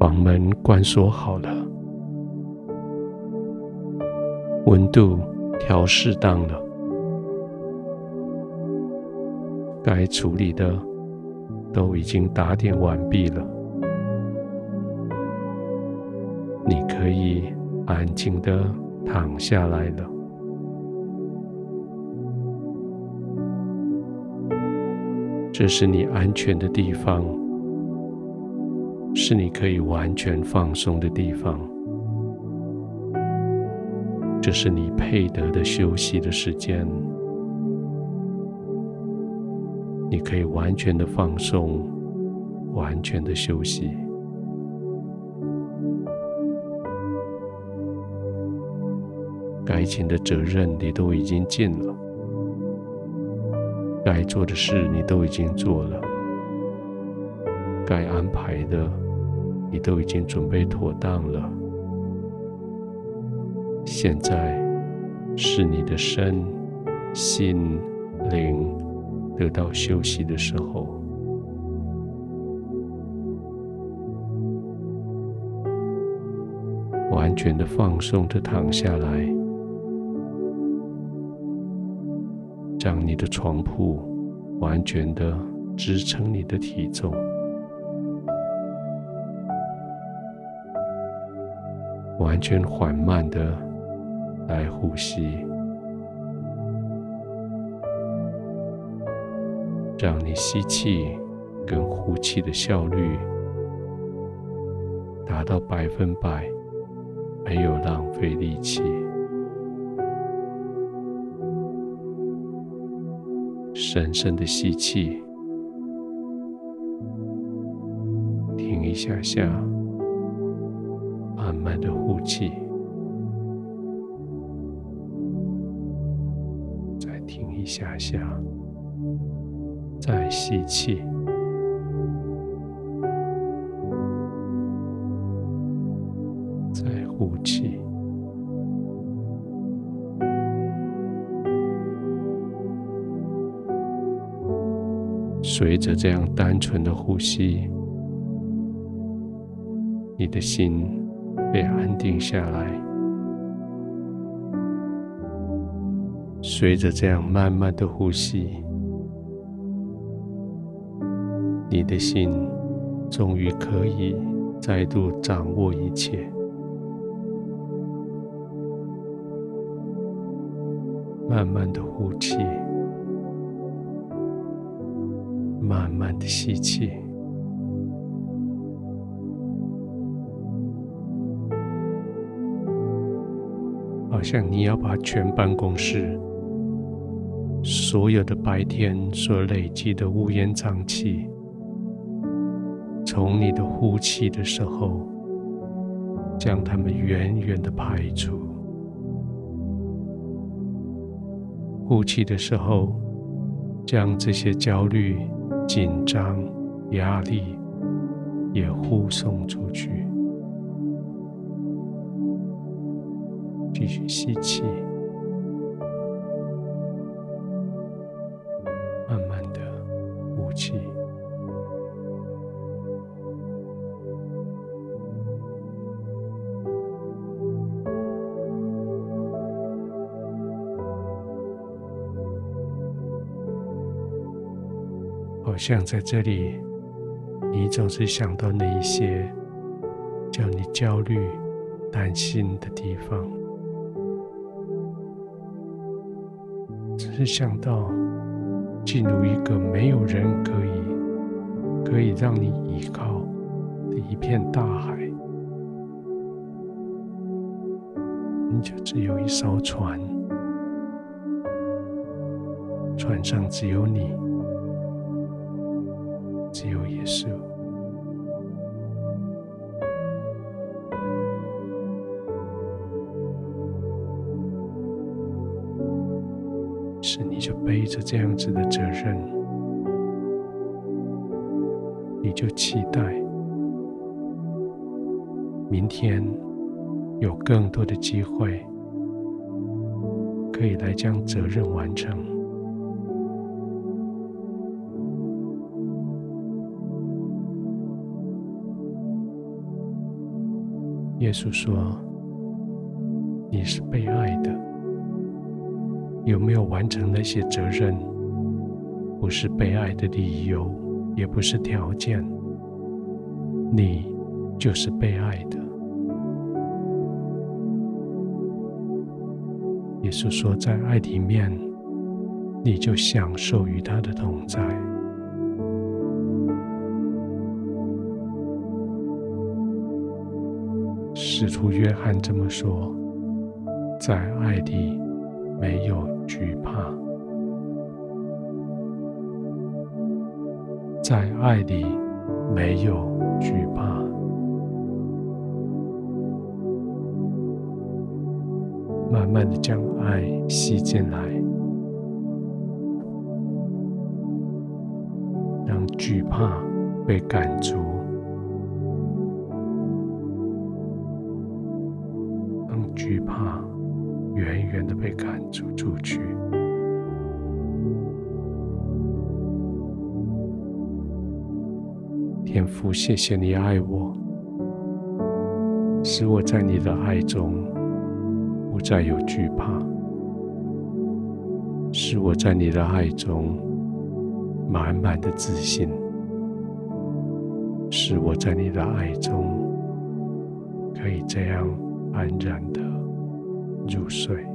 房门关锁好了，温度调适当了，该处理的都已经打点完毕了，你可以安静的躺下来了。这是你安全的地方，是你可以完全放松的地方。这是你配得的休息的时间，你可以完全的放松，完全的休息。该尽的责任你都已经尽了。该做的事你都已经做了，该安排的你都已经准备妥当了。现在是你的身心灵得到休息的时候，完全的放松的躺下来。让你的床铺完全的支撑你的体重，完全缓慢的来呼吸，让你吸气跟呼气的效率达到百分百，没有浪费力气。深深的吸气，停一下下，慢慢的呼气，再停一下下，再吸气，再呼气。随着这样单纯的呼吸，你的心被安定下来。随着这样慢慢的呼吸，你的心终于可以再度掌握一切。慢慢的呼气。慢慢的吸气，好像你要把全办公室所有的白天所累积的乌烟瘴气，从你的呼气的时候，将它们远远的排除。呼气的时候，将这些焦虑。紧张、压力也呼送出去。继续吸气，慢慢的呼气，好像在这里，你总是想到那一些叫你焦虑、担心的地方，是想到进入一个没有人可以可以让你依靠的一片大海，你就只有一艘船，船上只有你。只有耶稣，是你就背着这样子的责任，你就期待明天有更多的机会，可以来将责任完成。耶稣说：“你是被爱的。有没有完成那些责任，不是被爱的理由，也不是条件。你就是被爱的。”耶稣说：“在爱里面，你就享受与他的同在。”使徒约翰这么说：“在爱里没有惧怕，在爱里没有惧怕。”慢慢的将爱吸进来，让惧怕被赶逐，让惧怕远远的被赶逐出去。天父，谢谢你爱我，使我在你的爱中。不再有惧怕，使我在你的爱中满满的自信，使我在你的爱中可以这样安然的入睡。